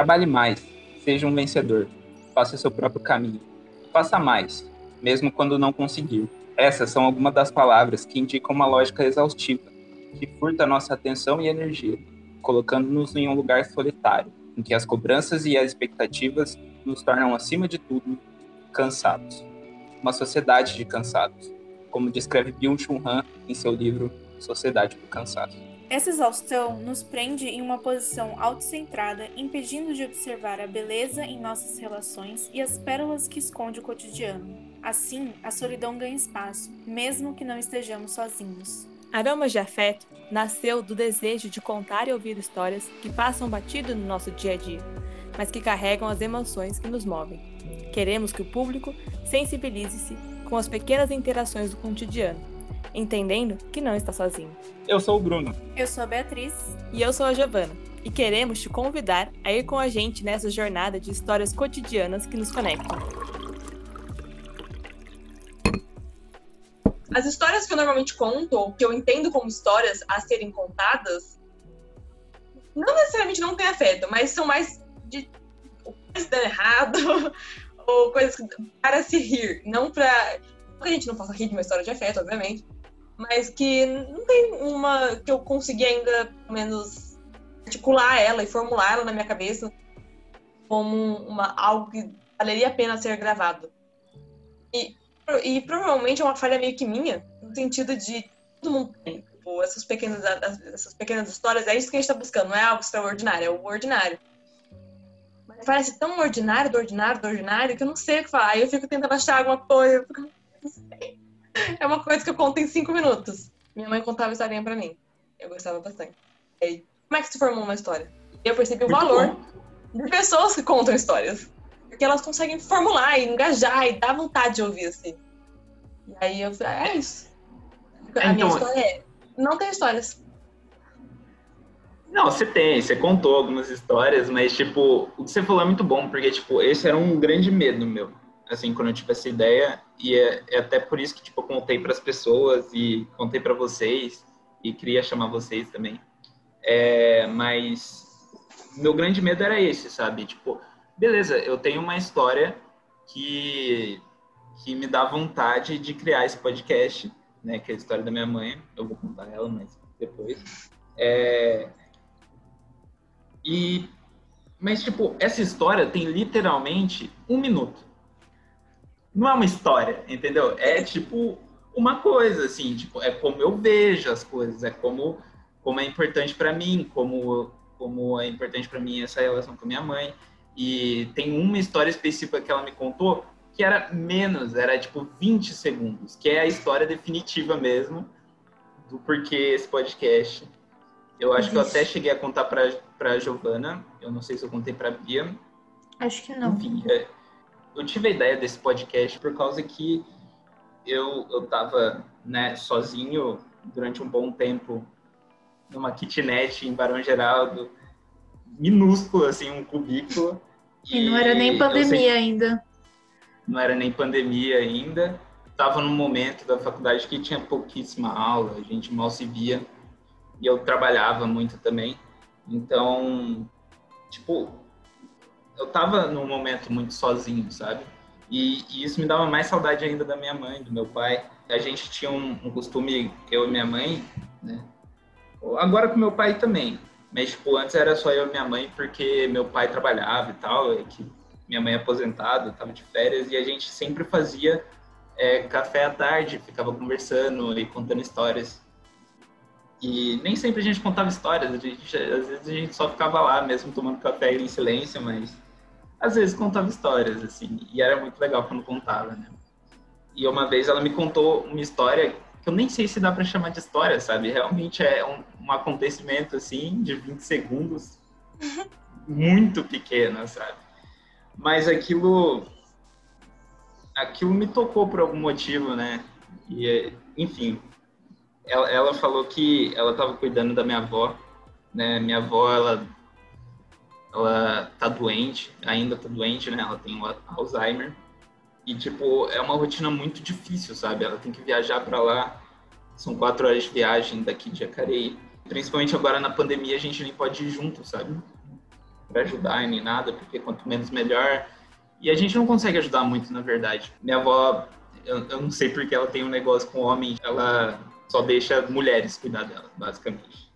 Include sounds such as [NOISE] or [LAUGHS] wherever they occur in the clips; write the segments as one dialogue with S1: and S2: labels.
S1: Trabalhe mais, seja um vencedor, faça seu próprio caminho. Faça mais, mesmo quando não conseguir. Essas são algumas das palavras que indicam uma lógica exaustiva, que furta nossa atenção e energia, colocando-nos em um lugar solitário, em que as cobranças e as expectativas nos tornam, acima de tudo, cansados. Uma sociedade de cansados, como descreve Byung-Chul Han em seu livro Sociedade do Cansaço.
S2: Essa exaustão nos prende em uma posição autocentrada, impedindo de observar a beleza em nossas relações e as pérolas que esconde o cotidiano. Assim, a solidão ganha espaço, mesmo que não estejamos sozinhos.
S3: Aromas de Afeto nasceu do desejo de contar e ouvir histórias que passam batido no nosso dia a dia, mas que carregam as emoções que nos movem. Queremos que o público sensibilize-se com as pequenas interações do cotidiano, entendendo que não está sozinho.
S1: Eu sou o Bruno.
S2: Eu sou a Beatriz.
S3: E eu sou a Giovana. E queremos te convidar a ir com a gente nessa jornada de histórias cotidianas que nos conectam.
S4: As histórias que eu normalmente conto, ou que eu entendo como histórias a serem contadas, não necessariamente não têm afeto, mas são mais de coisas dando errado, [LAUGHS] ou coisas para se rir, não para. Porque a gente não possa rir de uma história de afeto, obviamente, mas que não tem uma que eu consegui ainda, pelo menos, articular ela e formular ela na minha cabeça como uma, algo que valeria a pena ser gravado. E, e provavelmente é uma falha meio que minha, no sentido de todo mundo tem. Tipo, essas pequenas, essas pequenas histórias, é isso que a gente está buscando, não é algo extraordinário, é o ordinário. Mas parece tão ordinário, do ordinário, do ordinário, que eu não sei o que falar. Aí eu fico tentando achar alguma coisa, eu fico. É uma coisa que eu conto em cinco minutos. Minha mãe contava historinha pra mim. Eu gostava bastante. E aí, como é que se formou uma história? E eu percebi Muito o valor bom. de pessoas que contam histórias. Porque elas conseguem formular e engajar e dar vontade de ouvir, assim. E aí eu falei, ah, é isso. A então, minha história é, não tem histórias.
S1: Não, você tem, você contou algumas histórias, mas, tipo, o que você falou é muito bom, porque, tipo, esse era um grande medo meu assim, quando eu tive essa ideia, e é, é até por isso que, tipo, eu contei para as pessoas e contei para vocês, e queria chamar vocês também. É, mas meu grande medo era esse, sabe? Tipo, beleza, eu tenho uma história que, que me dá vontade de criar esse podcast, né? Que é a história da minha mãe. Eu vou contar ela, mas depois. É, e, mas, tipo, essa história tem literalmente um minuto não é uma história, entendeu? É tipo uma coisa, assim, tipo, é como eu vejo as coisas, é como, como é importante para mim, como, como é importante para mim essa relação com minha mãe. E tem uma história específica que ela me contou que era menos, era tipo 20 segundos, que é a história definitiva mesmo do porquê esse podcast. Eu acho Isso. que eu até cheguei a contar para para Giovana, eu não sei se eu contei para Bia.
S2: Acho que não.
S1: Enfim, é, eu tive a ideia desse podcast por causa que eu, eu tava né, sozinho durante um bom tempo numa kitnet em Barão Geraldo, minúsculo, assim, um cubículo.
S2: E, e não era nem pandemia ainda.
S1: Não era nem pandemia ainda. Tava num momento da faculdade que tinha pouquíssima aula, a gente mal se via. E eu trabalhava muito também. Então, tipo, eu tava num momento muito sozinho, sabe? E, e, isso me dava mais saudade ainda da minha mãe, do meu pai. A gente tinha um, um costume, eu e minha mãe, né? Agora com meu pai também. Mas, tipo, antes era só eu e minha mãe, porque meu pai trabalhava e tal, e que minha mãe é aposentada, tava de férias, e a gente sempre fazia é, café à tarde, ficava conversando e contando histórias. E nem sempre a gente contava histórias, a gente, às vezes a gente só ficava lá mesmo tomando café em silêncio, mas às vezes contava histórias, assim, e era muito legal quando contava, né? E uma vez ela me contou uma história que eu nem sei se dá para chamar de história, sabe? Realmente é um, um acontecimento, assim, de 20 segundos, muito pequeno, sabe? Mas aquilo, aquilo me tocou por algum motivo, né? E, enfim, ela, ela falou que ela estava cuidando da minha avó, né? Minha avó, ela ela tá doente, ainda tá doente, né? Ela tem Alzheimer. E, tipo, é uma rotina muito difícil, sabe? Ela tem que viajar para lá. São quatro horas de viagem daqui de Jacareí. Principalmente agora na pandemia, a gente nem pode ir junto, sabe? para ajudar nem nada, porque quanto menos melhor. E a gente não consegue ajudar muito, na verdade. Minha avó, eu, eu não sei porque ela tem um negócio com homem, ela só deixa mulheres cuidar dela, basicamente.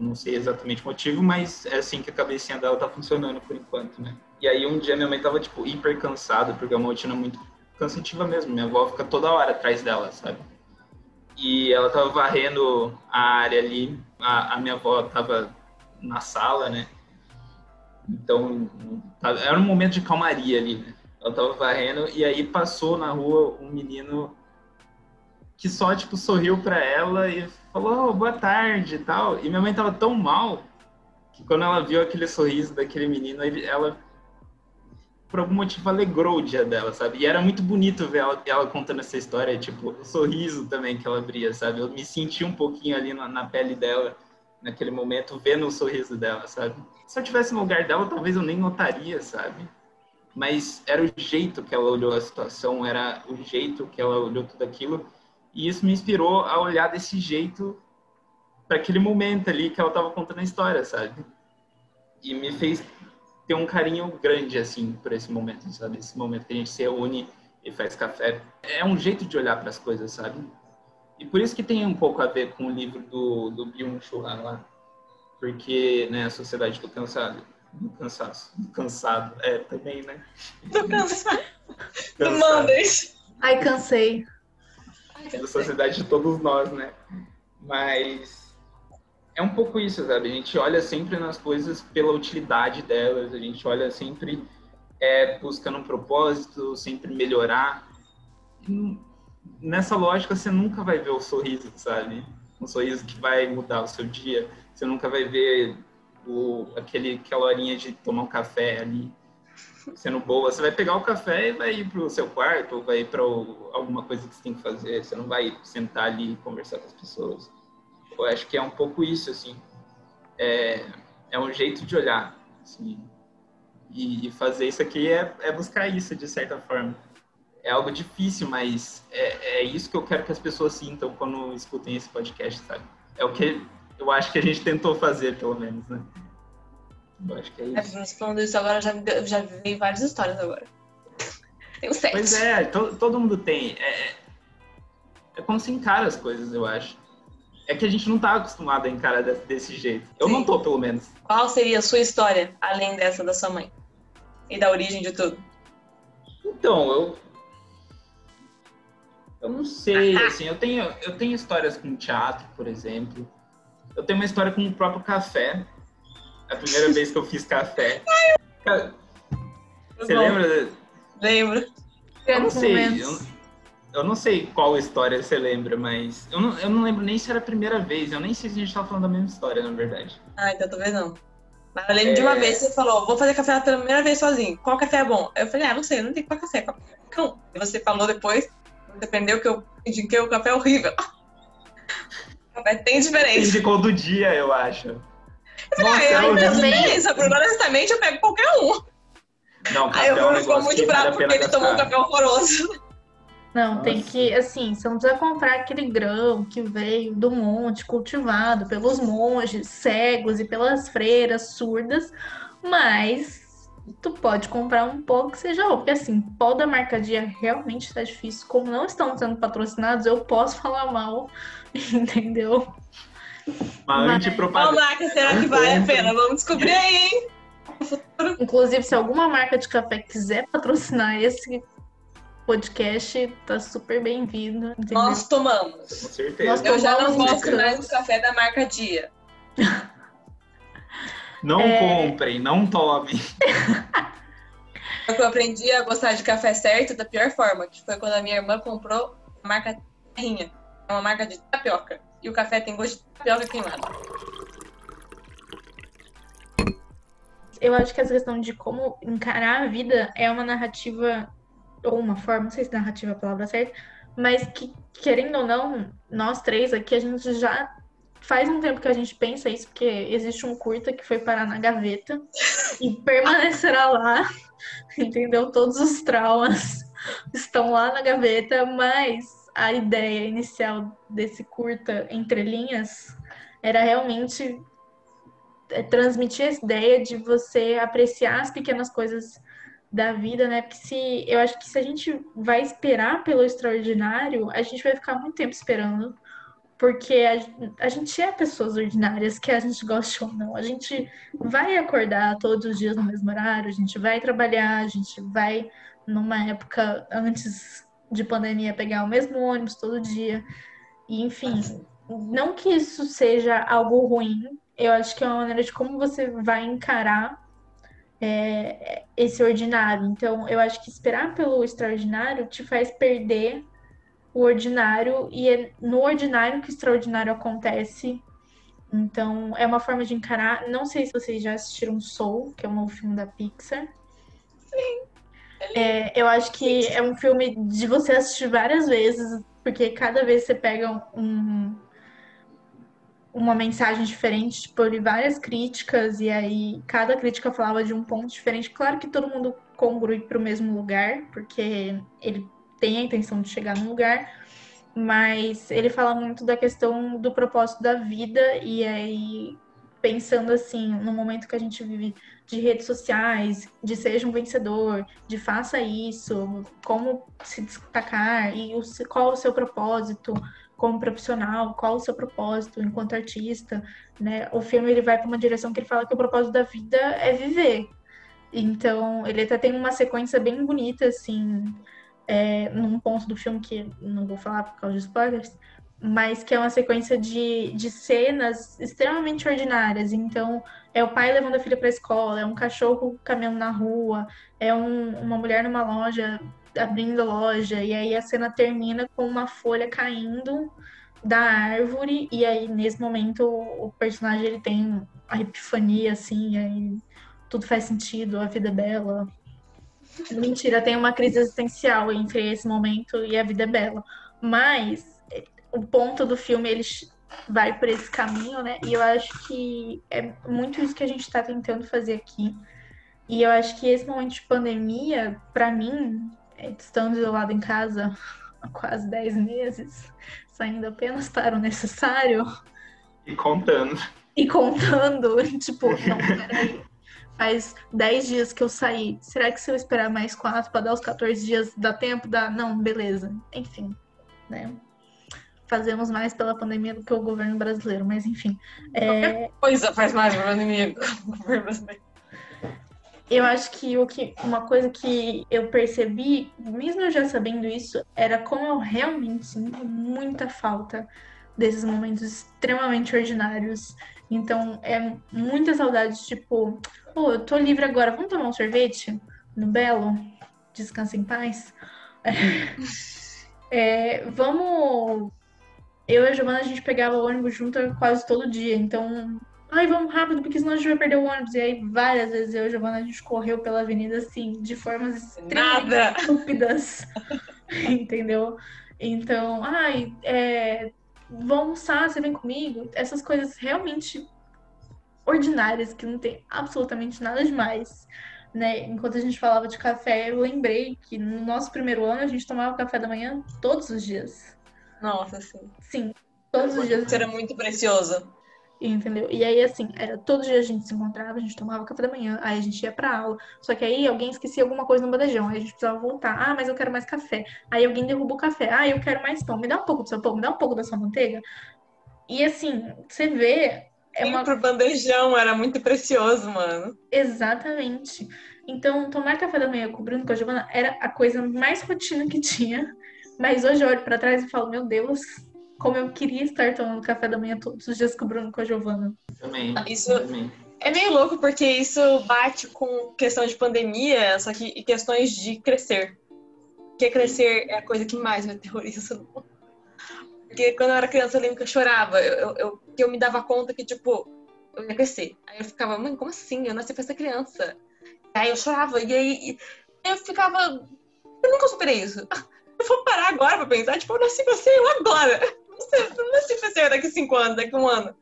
S1: Não sei exatamente o motivo, mas é assim que a cabecinha dela tá funcionando por enquanto, né? E aí um dia minha mãe tava, tipo, hiper cansada, porque é uma rotina muito cansativa mesmo. Minha avó fica toda hora atrás dela, sabe? E ela tava varrendo a área ali, a, a minha avó tava na sala, né? Então, era um momento de calmaria ali, né? Ela tava varrendo e aí passou na rua um menino que só, tipo, sorriu para ela e falou, oh, boa tarde e tal. E minha mãe tava tão mal que quando ela viu aquele sorriso daquele menino, ela, por algum motivo, alegrou o dia dela, sabe? E era muito bonito ver ela, ela contando essa história, tipo, o sorriso também que ela abria, sabe? Eu me senti um pouquinho ali na, na pele dela naquele momento, vendo o sorriso dela, sabe? Se eu tivesse no lugar dela, talvez eu nem notaria, sabe? Mas era o jeito que ela olhou a situação, era o jeito que ela olhou tudo aquilo, e isso me inspirou a olhar desse jeito para aquele momento ali que ela estava contando a história, sabe? E me fez ter um carinho grande, assim, por esse momento, sabe? Esse momento que a gente se reúne e faz café. É um jeito de olhar para as coisas, sabe? E por isso que tem um pouco a ver com o livro do, do Byung-Chul lá, porque, né, a sociedade do cansado, do cansaço, do cansado, é, também, né?
S4: Do [LAUGHS] cansado. Do Mondays.
S5: Ai, cansei.
S1: Da sociedade de todos nós, né? Mas é um pouco isso, sabe? A gente olha sempre nas coisas pela utilidade delas, a gente olha sempre é, buscando um propósito, sempre melhorar nessa lógica você nunca vai ver o sorriso, sabe? Um sorriso que vai mudar o seu dia. Você nunca vai ver o, aquele, aquela horinha de tomar um café ali sendo boa. Você vai pegar o café e vai ir para o seu quarto, ou vai ir para alguma coisa que você tem que fazer. Você não vai sentar ali e conversar com as pessoas. Eu acho que é um pouco isso, assim. É, é um jeito de olhar, assim. E, e fazer isso aqui é, é buscar isso, de certa forma é algo difícil, mas é, é isso que eu quero que as pessoas sintam quando escutem esse podcast, sabe? É o que eu acho que a gente tentou fazer, pelo menos, né? Eu acho que é isso. É,
S4: falando isso agora, já, já vi várias histórias agora. [LAUGHS] Tenho sete.
S1: Pois é, to, todo mundo tem. É, é como se encara as coisas, eu acho. É que a gente não tá acostumado a encarar desse, desse jeito. Eu Sim. não tô, pelo menos.
S4: Qual seria a sua história, além dessa da sua mãe? E da origem de tudo?
S1: Então, eu, eu não sei, assim, eu tenho, eu tenho histórias com teatro, por exemplo. Eu tenho uma história com o próprio café. A primeira vez que eu fiz café. Você lembra?
S4: Lembro.
S1: Eu não sei. Eu, eu, não sei qual história você lembra, mas eu não, eu não lembro nem se era a primeira vez. Eu nem sei se a gente tava falando da mesma história, na verdade.
S4: Ah, então talvez não. Mas eu lembro é... de uma é. vez que você falou, vou fazer café pela primeira vez sozinho. Qual café é bom? Eu falei, ah, não sei, não tem qual café. Não. E você falou depois, Dependeu que eu indiquei o café é horrível. [LAUGHS] O café tem diferença.
S1: Indicou do dia, eu acho.
S4: Eu Nossa, eu também, só honestamente eu pego qualquer um.
S1: Não, Aí eu
S4: é um ficou muito bravo porque ele tomou um café horroroso.
S5: Não, Nossa. tem que, assim, você não precisa comprar aquele grão que veio do monte, cultivado pelos monges cegos e pelas freiras surdas, mas tu pode comprar um pó que seja bom. Porque assim, pó da marcadia realmente tá difícil. Como não estão sendo patrocinados, eu posso falar mal, [LAUGHS] entendeu?
S1: Uma antipropaganda.
S4: Qual marca será que vale a pena? Vamos descobrir aí, hein?
S5: Inclusive, se alguma marca de café quiser patrocinar esse podcast, tá super bem-vindo.
S4: Nós tomamos. Com
S1: certeza. Nós
S4: eu já não gosto mais do café da marca Dia.
S1: Não é... comprem, não tomem. [LAUGHS]
S4: Eu aprendi a gostar de café certo da pior forma, que foi quando a minha irmã comprou a marca Terrinha. É uma marca de tapioca. E o café tem gosto de tapioca queimada.
S5: Eu acho que essa questão de como encarar a vida é uma narrativa, ou uma forma, não sei se narrativa é a palavra certa, mas que, querendo ou não, nós três aqui, a gente já faz um tempo que a gente pensa isso, porque existe um curta que foi parar na gaveta e permanecerá lá, [LAUGHS] entendeu? Todos os traumas [LAUGHS] estão lá na gaveta, mas a ideia inicial desse curta, entre linhas, era realmente é, transmitir essa ideia de você apreciar as pequenas coisas da vida, né? Porque se eu acho que se a gente vai esperar pelo extraordinário, a gente vai ficar muito tempo esperando. Porque a, a gente é pessoas ordinárias, que a gente gosta ou não. A gente vai acordar todos os dias no mesmo horário, a gente vai trabalhar, a gente vai, numa época antes de pandemia, pegar o mesmo ônibus todo dia. E, enfim, não que isso seja algo ruim, eu acho que é uma maneira de como você vai encarar é, esse ordinário. Então, eu acho que esperar pelo extraordinário te faz perder o ordinário e é no ordinário que o extraordinário acontece. Então, é uma forma de encarar. Não sei se vocês já assistiram Soul, que é um novo filme da Pixar.
S4: Sim.
S5: É, eu acho que é um filme de você assistir várias vezes, porque cada vez você pega um, uma mensagem diferente, tipo, eu li várias críticas e aí cada crítica falava de um ponto diferente. Claro que todo mundo congrui para o mesmo lugar, porque ele tem a intenção de chegar no lugar, mas ele fala muito da questão do propósito da vida e aí pensando assim, no momento que a gente vive de redes sociais, de seja um vencedor, de faça isso, como se destacar e o, qual o seu propósito, como profissional, qual o seu propósito enquanto artista, né? O filme ele vai para uma direção que ele fala que o propósito da vida é viver. Então, ele até tem uma sequência bem bonita, assim, é, num ponto do filme que não vou falar por causa de spoilers, mas que é uma sequência de, de cenas extremamente ordinárias. Então, é o pai levando a filha para a escola, é um cachorro caminhando na rua, é um, uma mulher numa loja abrindo loja, e aí a cena termina com uma folha caindo da árvore, e aí nesse momento o personagem ele tem a epifania, assim, e aí tudo faz sentido, a vida é bela. Mentira, tem uma crise existencial entre esse momento e a vida é bela. Mas o ponto do filme ele vai por esse caminho, né? E eu acho que é muito isso que a gente está tentando fazer aqui. E eu acho que esse momento de pandemia, para mim, estando isolado em casa [LAUGHS] há quase 10 meses, saindo apenas para o necessário.
S1: E contando.
S5: E contando, [LAUGHS] tipo, não, peraí. Faz 10 dias que eu saí. Será que se eu esperar mais 4 para dar os 14 dias, dá tempo? Dá? Não, beleza. Enfim, né? Fazemos mais pela pandemia do que o governo brasileiro, mas enfim.
S4: É... Coisa faz mais pela pandemia do que o governo brasileiro
S5: eu acho que o que uma coisa que eu percebi, mesmo eu já sabendo isso, era como eu realmente sinto muita falta desses momentos extremamente ordinários. Então, é muita saudade, tipo, oh, eu tô livre agora, vamos tomar um sorvete no Belo? Descansa em paz. É, [LAUGHS] é, vamos. Eu e a Giovana, a gente pegava ônibus junto quase todo dia, então Ai, vamos rápido, porque senão a gente vai perder o ônibus. E aí, várias vezes eu e a Giovana, a gente correu pela avenida, assim, de formas extremamente [LAUGHS] estúpidas. [LAUGHS] entendeu? Então, ai, é, vamos almoçar, você vem comigo. Essas coisas realmente ordinárias, que não tem absolutamente nada demais. Né? Enquanto a gente falava de café, eu lembrei que no nosso primeiro ano a gente tomava café da manhã todos os dias.
S4: Nossa, sim.
S5: Sim, todos os dias.
S4: Isso era muito precioso.
S5: Entendeu? E aí, assim, era todo dia a gente se encontrava, a gente tomava café da manhã, aí a gente ia pra aula. Só que aí alguém esquecia alguma coisa no bandejão, aí a gente precisava voltar. Ah, mas eu quero mais café. Aí alguém derrubou o café. Ah, eu quero mais pão. Me dá um pouco do seu pão, me dá um pouco da sua manteiga. E assim, você vê.
S4: É uma... pro bandejão, era muito precioso, mano.
S5: Exatamente. Então, tomar café da manhã com o Bruno com a Giovana era a coisa mais rotina que tinha. Mas hoje eu olho pra trás e falo, meu Deus, como eu queria estar tomando café da manhã todos os dias com o Bruno com a Giovana.
S1: Também.
S4: Isso
S1: também.
S4: é meio louco porque isso bate com questão de pandemia, só que e questões de crescer. Porque crescer é a coisa que mais me aterroriza. Porque quando eu era criança eu lembro que eu chorava, eu, eu, eu, eu me dava conta que, tipo, eu ia crescer. Aí eu ficava, mãe, como assim? Eu nasci pra ser criança. Aí eu chorava, e aí eu ficava. Eu nunca superei isso. Eu vou parar agora pra pensar, tipo, eu nasci pra ser eu agora [LAUGHS] sei, não sei se vai daqui cinco anos, daqui um ano.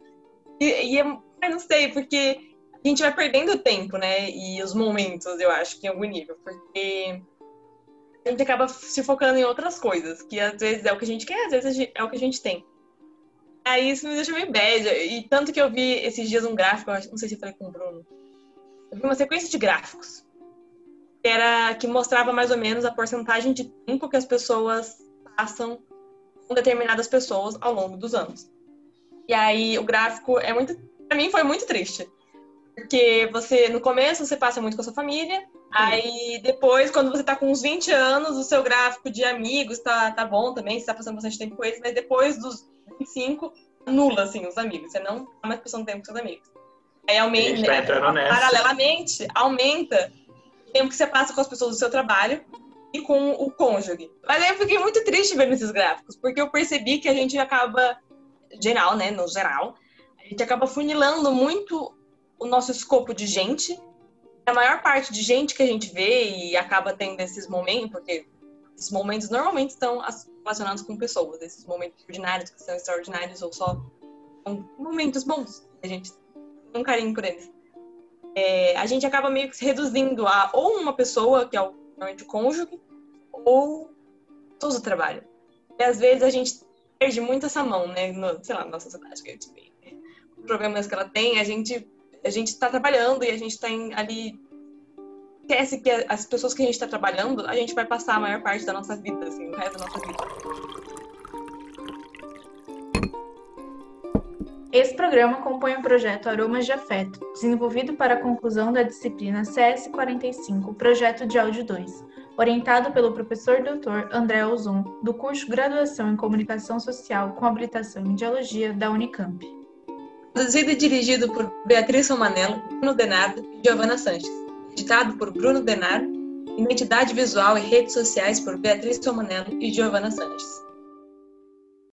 S4: E, e é, eu não sei, porque a gente vai perdendo tempo, né? E os momentos, eu acho, que em algum nível. Porque a gente acaba se focando em outras coisas, que às vezes é o que a gente quer, às vezes é o que a gente tem. Aí isso me deixa meio bad. E tanto que eu vi esses dias um gráfico, não sei se eu falei com o Bruno. Eu vi uma sequência de gráficos. Que era que mostrava mais ou menos a porcentagem de tempo que as pessoas passam com determinadas pessoas ao longo dos anos. E aí o gráfico é muito. Pra mim foi muito triste. Porque você, no começo, você passa muito com a sua família, Aí depois, quando você tá com uns 20 anos, o seu gráfico de amigos tá, tá bom também, você tá passando bastante tempo com eles, mas depois dos 25, nula, assim, os amigos. Você não tá mais passando tempo com seus amigos. Aí aumenta,
S1: tá
S4: paralelamente, aumenta tempo que você passa com as pessoas do seu trabalho e com o cônjuge. Mas aí eu fiquei muito triste vendo esses gráficos, porque eu percebi que a gente acaba, geral, né, no geral, a gente acaba funilando muito o nosso escopo de gente a maior parte de gente que a gente vê e acaba tendo esses momentos, porque esses momentos normalmente estão relacionados com pessoas, esses momentos ordinários que são extraordinários ou só momentos bons, a gente tem um carinho por eles. É, a gente acaba meio que se reduzindo a ou uma pessoa, que é o, o cônjuge, ou todo o trabalho. E às vezes a gente perde muito essa mão, né? No, sei lá, na nossa sociedade que a gente tem. Né? Os problemas que ela tem, a gente a gente está trabalhando e a gente está ali esquece que as pessoas que a gente está trabalhando, a gente vai passar a maior parte da nossa vida, assim, o resto da nossa vida.
S5: Esse programa compõe o projeto Aromas de Afeto, desenvolvido para a conclusão da disciplina CS45, Projeto de Áudio 2, orientado pelo professor Dr. André Ozon, do curso Graduação em Comunicação Social com habilitação em Dialogia da Unicamp.
S4: Produzido e dirigido por Beatriz Romanello, Bruno Denardo e Giovanna Sanches. Editado por Bruno Denardo. Identidade visual e redes sociais por Beatriz Romanello e Giovanna Sanches.